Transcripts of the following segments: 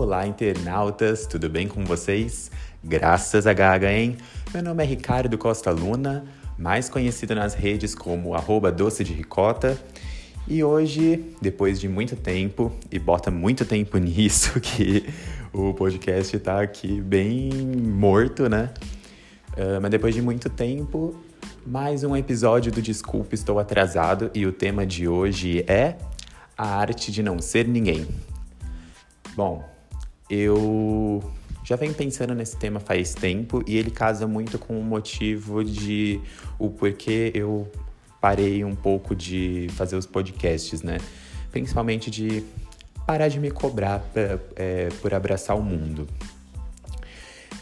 Olá, internautas, tudo bem com vocês? Graças a Gaga, hein? Meu nome é Ricardo Costa Luna, mais conhecido nas redes como arroba doce de ricota. E hoje, depois de muito tempo, e bota muito tempo nisso, que o podcast tá aqui bem morto, né? Uh, mas depois de muito tempo, mais um episódio do Desculpa Estou Atrasado e o tema de hoje é a arte de não ser ninguém. Bom, eu já venho pensando nesse tema faz tempo e ele casa muito com o motivo de o porquê eu parei um pouco de fazer os podcasts, né? Principalmente de parar de me cobrar pra, é, por abraçar o mundo.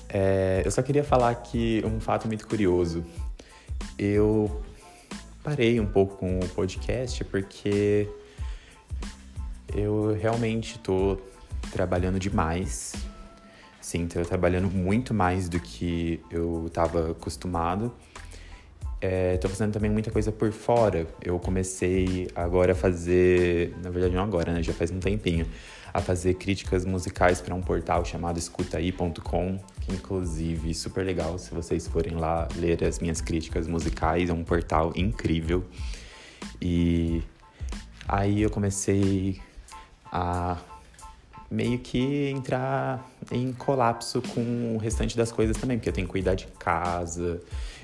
É, eu só queria falar que um fato muito curioso. Eu parei um pouco com o podcast porque eu realmente estou trabalhando demais. Sim, estou trabalhando muito mais do que eu estava acostumado. É, fazendo também muita coisa por fora. Eu comecei agora a fazer, na verdade não agora, né? Já faz um tempinho, a fazer críticas musicais para um portal chamado escutaí.com, que inclusive super legal se vocês forem lá ler as minhas críticas musicais, é um portal incrível. E aí eu comecei a meio que entrar em colapso com o restante das coisas também, porque eu tenho que cuidar de casa,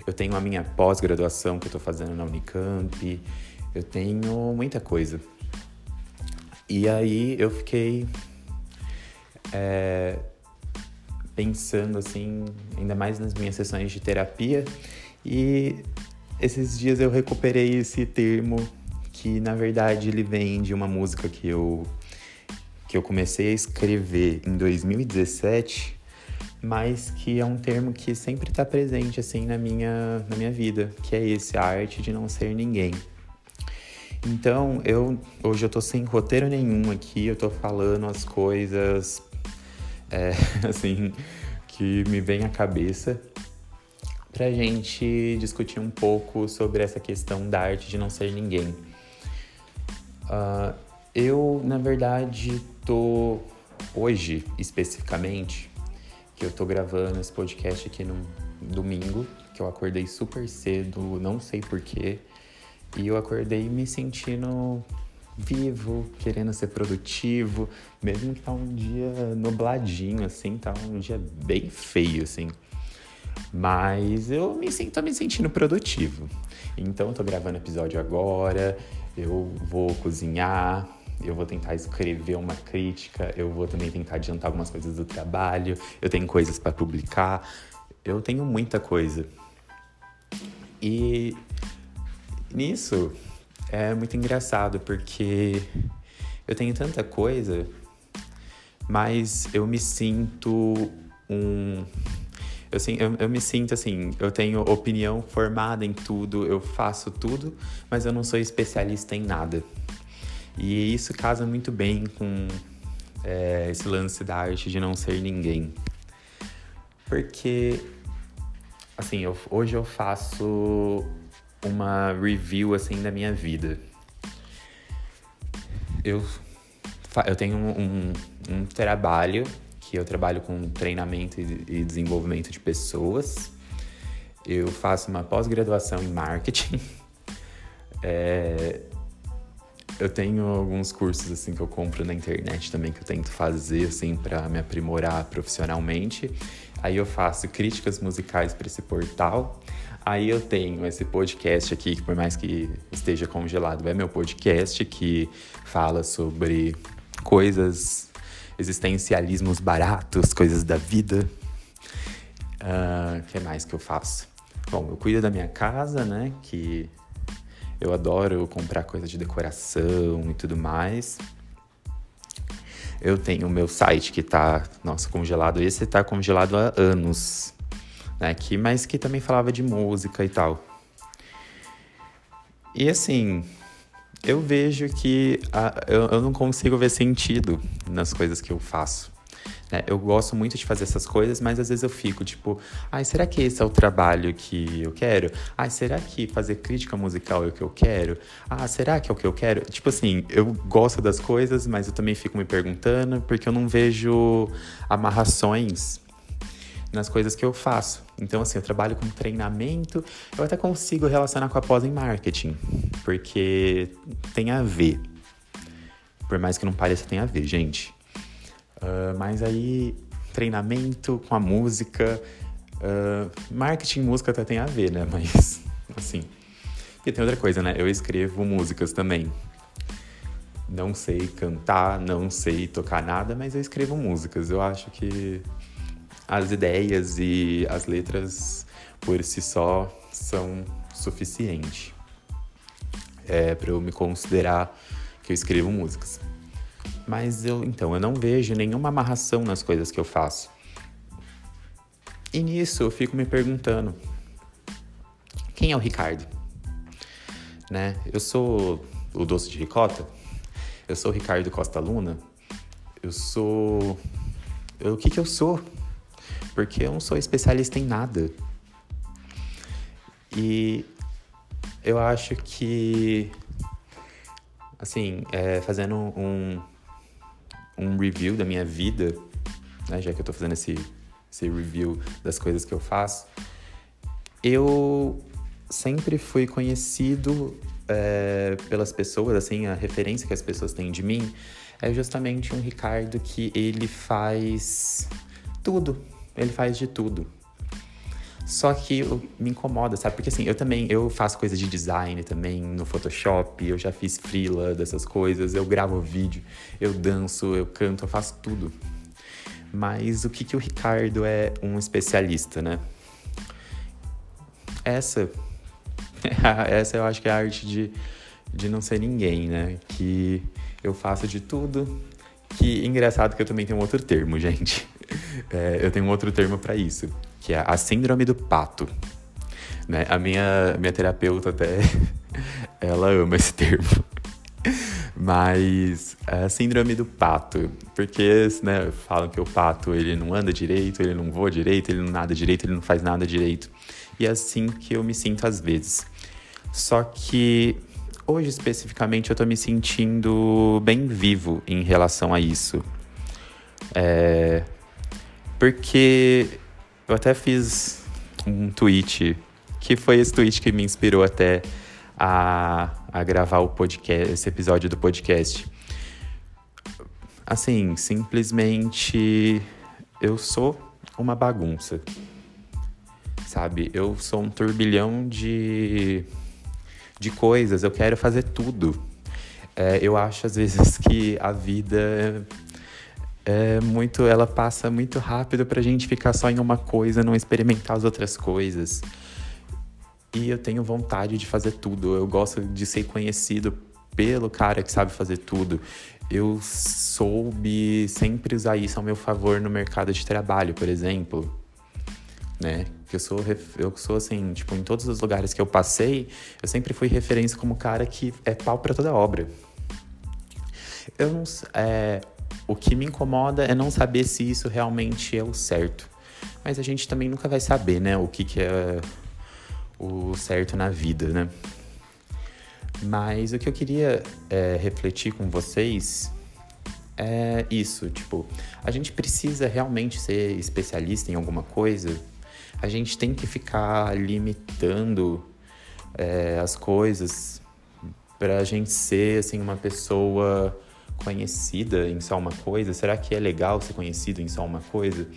eu tenho a minha pós-graduação que eu tô fazendo na Unicamp, eu tenho muita coisa. E aí eu fiquei é, pensando assim, ainda mais nas minhas sessões de terapia, e esses dias eu recuperei esse termo que na verdade ele vem de uma música que eu que eu comecei a escrever em 2017, mas que é um termo que sempre está presente assim na minha, na minha vida, que é esse, a arte de não ser ninguém. Então, eu hoje eu tô sem roteiro nenhum aqui, eu tô falando as coisas é, assim que me vem à cabeça pra gente discutir um pouco sobre essa questão da arte de não ser ninguém. Uh, eu, na verdade, tô hoje especificamente, que eu tô gravando esse podcast aqui no domingo, que eu acordei super cedo, não sei porquê, e eu acordei me sentindo vivo, querendo ser produtivo, mesmo que tá um dia nubladinho, assim, tá um dia bem feio, assim. Mas eu me sinto, me sentindo produtivo. Então eu tô gravando episódio agora, eu vou cozinhar, eu vou tentar escrever uma crítica, eu vou também tentar adiantar algumas coisas do trabalho, eu tenho coisas para publicar, eu tenho muita coisa. E nisso é muito engraçado porque eu tenho tanta coisa, mas eu me sinto um. Eu, eu, eu, me sinto assim, eu tenho opinião formada em tudo, eu faço tudo, mas eu não sou especialista em nada. E isso casa muito bem com é, esse lance da arte de não ser ninguém. Porque, assim, eu, hoje eu faço uma review, assim, da minha vida. Eu, eu tenho um, um trabalho que eu trabalho com treinamento e desenvolvimento de pessoas. Eu faço uma pós-graduação em marketing. É, eu tenho alguns cursos assim que eu compro na internet também que eu tento fazer assim para me aprimorar profissionalmente. Aí eu faço críticas musicais para esse portal. Aí eu tenho esse podcast aqui que por mais que esteja congelado, é meu podcast que fala sobre coisas existencialismos baratos, coisas da vida. O uh, ah, que mais que eu faço? Bom, eu cuido da minha casa, né? Que eu adoro comprar coisa de decoração e tudo mais. Eu tenho o meu site que tá, nossa, congelado. Esse tá congelado há anos, né? Que, mas que também falava de música e tal. E assim, eu vejo que a, eu, eu não consigo ver sentido nas coisas que eu faço. Né? Eu gosto muito de fazer essas coisas, mas às vezes eu fico tipo, ai, será que esse é o trabalho que eu quero? Ai, será que fazer crítica musical é o que eu quero? Ah, será que é o que eu quero? Tipo assim, eu gosto das coisas, mas eu também fico me perguntando porque eu não vejo amarrações nas coisas que eu faço. Então, assim, eu trabalho com treinamento, eu até consigo relacionar com a pós em marketing, porque tem a ver. Por mais que não pareça, tem a ver, gente. Uh, mas aí, treinamento com a música, uh, marketing música até tem a ver, né? Mas, assim. E tem outra coisa, né? Eu escrevo músicas também. Não sei cantar, não sei tocar nada, mas eu escrevo músicas. Eu acho que as ideias e as letras por si só são suficiente é, para eu me considerar que eu escrevo músicas. Mas eu, então, eu não vejo nenhuma amarração nas coisas que eu faço. E nisso eu fico me perguntando: quem é o Ricardo? Né? Eu sou o doce de ricota? Eu sou o Ricardo Costa Luna? Eu sou. Eu, o que, que eu sou? Porque eu não sou especialista em nada. E eu acho que, assim, é, fazendo um, um review da minha vida, né, já que eu tô fazendo esse, esse review das coisas que eu faço, eu sempre fui conhecido é, pelas pessoas, assim, a referência que as pessoas têm de mim é justamente um Ricardo que ele faz tudo, ele faz de tudo. Só que me incomoda, sabe? Porque assim, eu também, eu faço coisas de design também no Photoshop, eu já fiz freela dessas coisas, eu gravo vídeo, eu danço, eu canto, eu faço tudo. Mas o que que o Ricardo é um especialista, né? Essa, essa eu acho que é a arte de, de não ser ninguém, né? Que eu faço de tudo. Que engraçado que eu também tenho um outro termo, gente. É, eu tenho um outro termo para isso que é a síndrome do pato. Né? A minha, minha terapeuta até, ela ama esse termo. Mas a síndrome do pato, porque né, falam que o pato ele não anda direito, ele não voa direito, ele não nada direito, ele não faz nada direito. E é assim que eu me sinto às vezes. Só que hoje especificamente eu tô me sentindo bem vivo em relação a isso. É... Porque eu até fiz um tweet, que foi esse tweet que me inspirou até a, a gravar o podcast, esse episódio do podcast. Assim, simplesmente eu sou uma bagunça. Sabe? Eu sou um turbilhão de, de coisas, eu quero fazer tudo. É, eu acho às vezes que a vida é muito, ela passa muito rápido pra gente ficar só em uma coisa, não experimentar as outras coisas. E eu tenho vontade de fazer tudo. Eu gosto de ser conhecido pelo cara que sabe fazer tudo. Eu soube sempre usar isso ao meu favor no mercado de trabalho, por exemplo. Né? Que eu sou, eu sou assim, tipo, em todos os lugares que eu passei, eu sempre fui referência como cara que é pau para toda obra. Eu não, é, o que me incomoda é não saber se isso realmente é o certo. Mas a gente também nunca vai saber, né, o que, que é o certo na vida, né? Mas o que eu queria é, refletir com vocês é isso, tipo, a gente precisa realmente ser especialista em alguma coisa? A gente tem que ficar limitando é, as coisas para a gente ser, assim, uma pessoa conhecida em só uma coisa? Será que é legal ser conhecido em só uma coisa?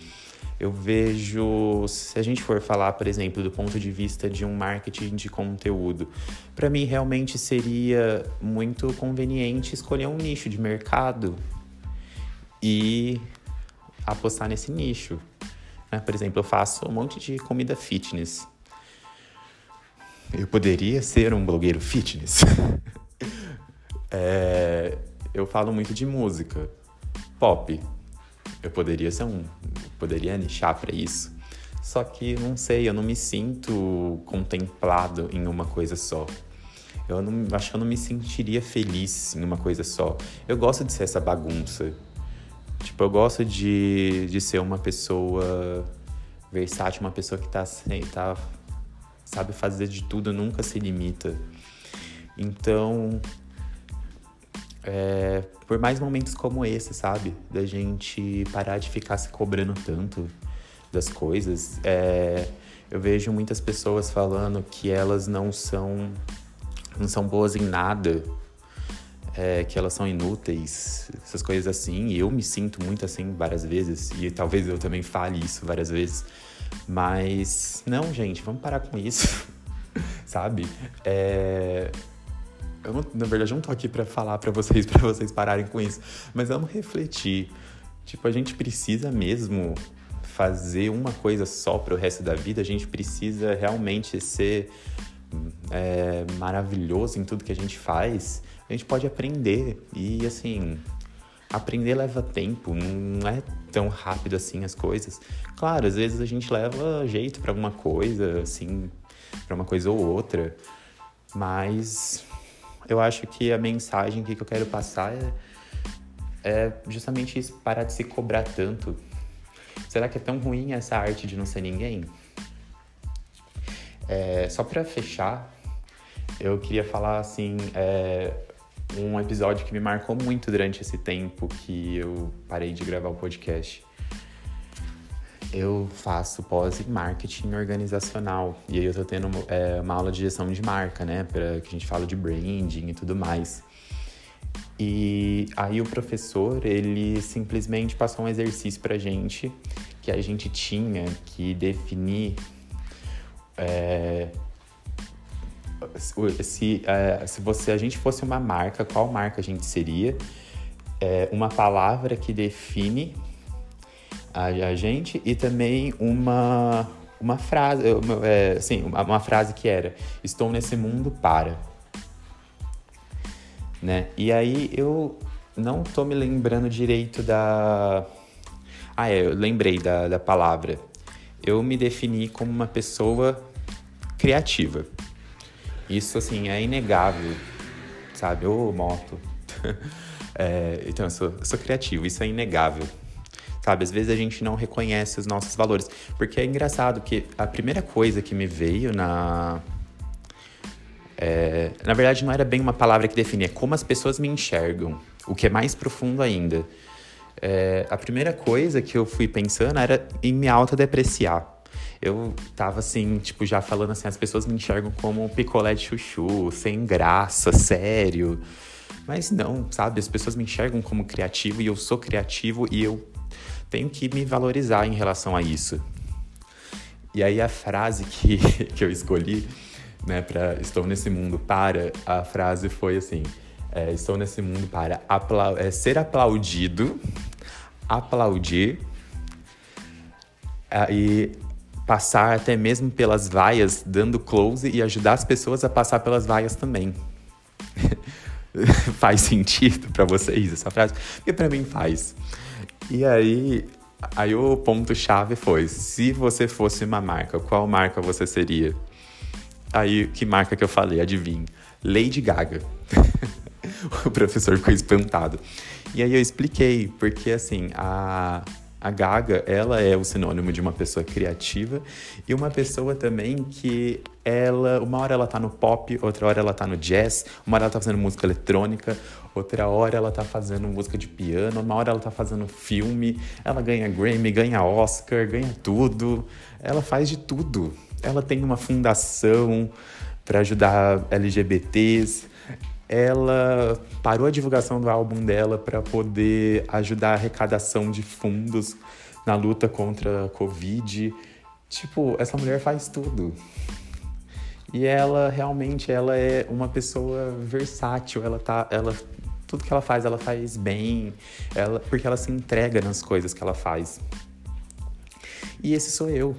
Eu vejo, se a gente for falar, por exemplo, do ponto de vista de um marketing de conteúdo, para mim realmente seria muito conveniente escolher um nicho de mercado e apostar nesse nicho. Né? Por exemplo, eu faço um monte de comida fitness. Eu poderia ser um blogueiro fitness. é, eu falo muito de música pop. Eu poderia ser um, poderia nichar para isso. Só que não sei, eu não me sinto contemplado em uma coisa só. Eu não, acho que eu não me sentiria feliz em uma coisa só. Eu gosto de ser essa bagunça. Tipo, eu gosto de, de ser uma pessoa versátil, uma pessoa que tá, tá, sabe fazer de tudo, nunca se limita. Então, é, por mais momentos como esse, sabe? Da gente parar de ficar se cobrando tanto das coisas. É, eu vejo muitas pessoas falando que elas não são, não são boas em nada, é, que elas são inúteis, essas coisas assim. E eu me sinto muito assim várias vezes, e talvez eu também fale isso várias vezes. Mas não, gente, vamos parar com isso, sabe? É, eu não, na verdade, eu não tô aqui para falar para vocês, para vocês pararem com isso, mas vamos refletir. Tipo, a gente precisa mesmo fazer uma coisa só para o resto da vida, a gente precisa realmente ser é, maravilhoso em tudo que a gente faz. A gente pode aprender e, assim, aprender leva tempo, não é tão rápido assim as coisas. Claro, às vezes a gente leva jeito para alguma coisa, assim, para uma coisa ou outra, mas eu acho que a mensagem que eu quero passar é, é justamente isso, parar de se cobrar tanto. Será que é tão ruim essa arte de não ser ninguém? É, só para fechar, eu queria falar assim, é, um episódio que me marcou muito durante esse tempo que eu parei de gravar o podcast. Eu faço pós em marketing organizacional e aí eu tô tendo é, uma aula de gestão de marca, né, para que a gente fala de branding e tudo mais. E aí o professor, ele simplesmente passou um exercício pra gente que a gente tinha que definir é, se, é, se você, a gente fosse uma marca, qual marca a gente seria? É, uma palavra que define a, a gente e também uma, uma frase, é, sim, uma, uma, frase que era estou nesse mundo para. Né? E aí eu não tô me lembrando direito da... Ah, é, eu lembrei da, da palavra. Eu me defini como uma pessoa criativa. Isso, assim, é inegável, sabe? Ô, moto. é, então, eu sou, eu sou criativo, isso é inegável sabe? Às vezes a gente não reconhece os nossos valores. Porque é engraçado que a primeira coisa que me veio na. É, na verdade, não era bem uma palavra que definia, é como as pessoas me enxergam, o que é mais profundo ainda. É, a primeira coisa que eu fui pensando era em me autodepreciar. Eu tava assim, tipo, já falando assim, as pessoas me enxergam como um picolé de chuchu, sem graça, sério. Mas não, sabe? As pessoas me enxergam como criativo e eu sou criativo e eu tenho que me valorizar em relação a isso. E aí a frase que, que eu escolhi, né, para estou nesse mundo para, a frase foi assim: é, estou nesse mundo para apla é, ser aplaudido, aplaudir é, e passar até mesmo pelas vaias, dando close e ajudar as pessoas a passar pelas vaias também. faz sentido para vocês essa frase? Porque para mim faz. E aí, aí o ponto-chave foi: se você fosse uma marca, qual marca você seria? Aí, que marca que eu falei? Adivinha? Lady Gaga. o professor ficou espantado. E aí eu expliquei, porque assim, a, a Gaga, ela é o sinônimo de uma pessoa criativa e uma pessoa também que ela, uma hora ela tá no pop, outra hora ela tá no jazz, uma hora ela tá fazendo música eletrônica, outra hora ela tá fazendo música de piano, uma hora ela tá fazendo filme, ela ganha Grammy, ganha Oscar, ganha tudo. Ela faz de tudo. Ela tem uma fundação para ajudar LGBTs ela parou a divulgação do álbum dela para poder ajudar a arrecadação de fundos na luta contra a Covid. Tipo, essa mulher faz tudo. E ela realmente ela é uma pessoa versátil, ela tá, ela tudo que ela faz, ela faz bem, ela, porque ela se entrega nas coisas que ela faz. E esse sou eu.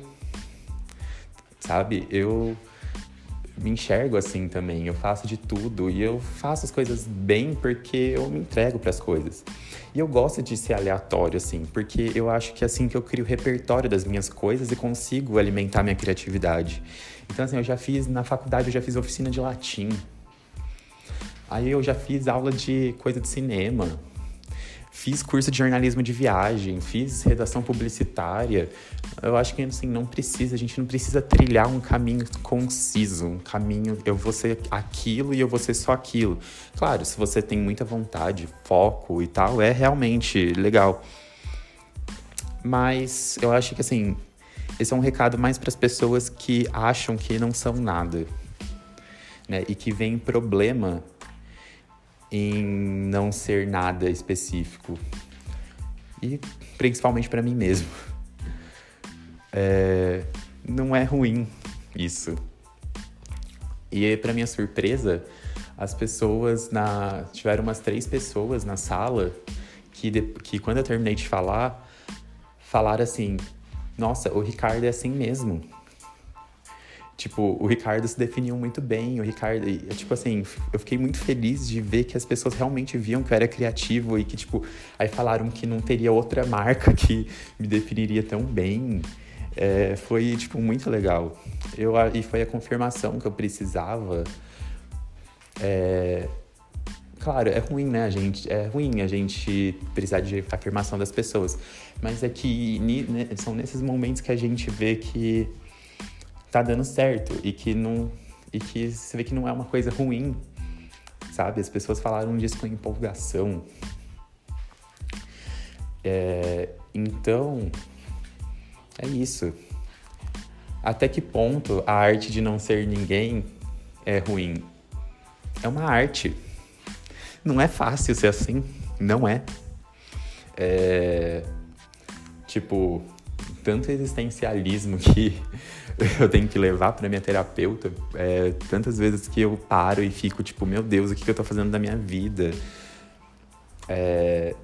Sabe? Eu me enxergo assim também. Eu faço de tudo e eu faço as coisas bem porque eu me entrego para as coisas. E eu gosto de ser aleatório assim, porque eu acho que é assim que eu crio o repertório das minhas coisas e consigo alimentar minha criatividade. Então assim, eu já fiz na faculdade, eu já fiz oficina de latim. Aí eu já fiz aula de coisa de cinema. Fiz curso de jornalismo de viagem, fiz redação publicitária. Eu acho que assim, não precisa, a gente não precisa trilhar um caminho conciso, um caminho, eu vou ser aquilo e eu vou ser só aquilo. Claro, se você tem muita vontade, foco e tal, é realmente legal. Mas eu acho que assim, esse é um recado mais para as pessoas que acham que não são nada, né? E que vem problema em não ser nada específico. E principalmente para mim mesmo. É, não é ruim isso. E para minha surpresa, as pessoas na tiveram umas três pessoas na sala que, de, que quando eu terminei de falar falaram assim: "Nossa, o Ricardo é assim mesmo". Tipo, o Ricardo se definiu muito bem, o Ricardo, tipo assim, eu fiquei muito feliz de ver que as pessoas realmente viam que eu era criativo e que, tipo, aí falaram que não teria outra marca que me definiria tão bem. É, foi, tipo, muito legal. Eu, e foi a confirmação que eu precisava. É, claro, é ruim, né, gente? É ruim a gente precisar de afirmação das pessoas. Mas é que né, são nesses momentos que a gente vê que tá dando certo e que não e que você vê que não é uma coisa ruim, sabe? As pessoas falaram disso com empolgação. É, então, é isso. Até que ponto a arte de não ser ninguém é ruim? É uma arte. Não é fácil ser assim. Não é. É. Tipo, tanto existencialismo que eu tenho que levar para minha terapeuta. É, tantas vezes que eu paro e fico tipo, meu Deus, o que, que eu tô fazendo da minha vida? É,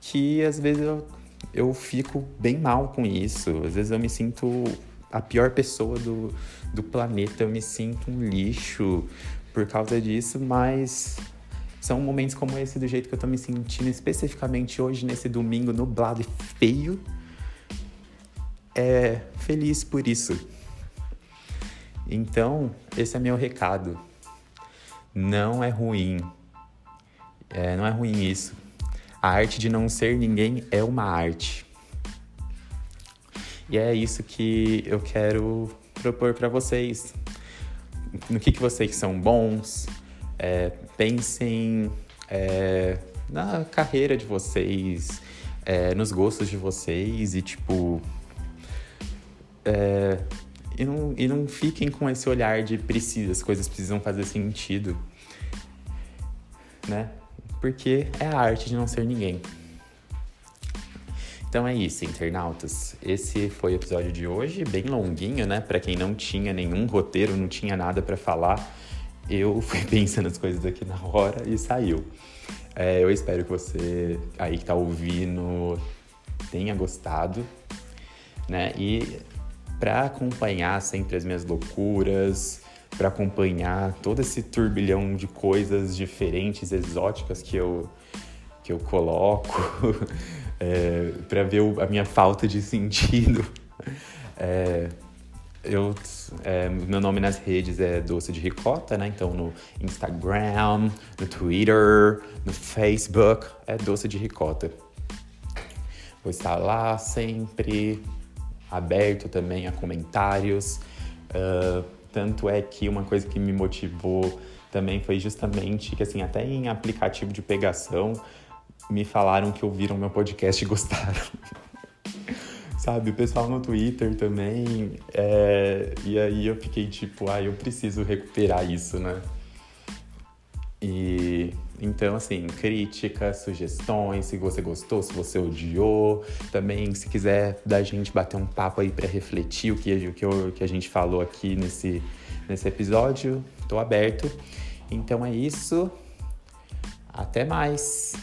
que às vezes eu, eu fico bem mal com isso. Às vezes eu me sinto a pior pessoa do, do planeta, eu me sinto um lixo por causa disso, mas são momentos como esse, do jeito que eu tô me sentindo, especificamente hoje, nesse domingo nublado e feio é feliz por isso. Então, esse é meu recado. Não é ruim. É, não é ruim isso. A arte de não ser ninguém é uma arte. E é isso que eu quero propor para vocês. No que, que vocês são bons. É, pensem é, na carreira de vocês, é, nos gostos de vocês e, tipo, é, e, não, e não fiquem com esse olhar de precisa, as coisas precisam fazer sentido, né? Porque é a arte de não ser ninguém. Então é isso, internautas. Esse foi o episódio de hoje, bem longuinho, né? Para quem não tinha nenhum roteiro, não tinha nada para falar, eu fui pensando as coisas aqui na hora e saiu. É, eu espero que você aí que tá ouvindo tenha gostado, né? E para acompanhar sempre as minhas loucuras, para acompanhar todo esse turbilhão de coisas diferentes, exóticas que eu, que eu coloco, é, para ver a minha falta de sentido. É, eu, é, meu nome nas redes é Doce de Ricota, né? Então no Instagram, no Twitter, no Facebook é Doce de Ricota. Vou estar lá sempre aberto também a comentários. Uh, tanto é que uma coisa que me motivou também foi justamente que, assim, até em aplicativo de pegação, me falaram que ouviram meu podcast e gostaram. Sabe, o pessoal no Twitter também. É... E aí eu fiquei tipo, ah, eu preciso recuperar isso, né? E então, assim, críticas, sugestões, se você gostou, se você odiou. Também, se quiser da gente bater um papo aí para refletir o que, o que, eu, que a gente falou aqui nesse, nesse episódio, tô aberto. Então é isso. Até mais!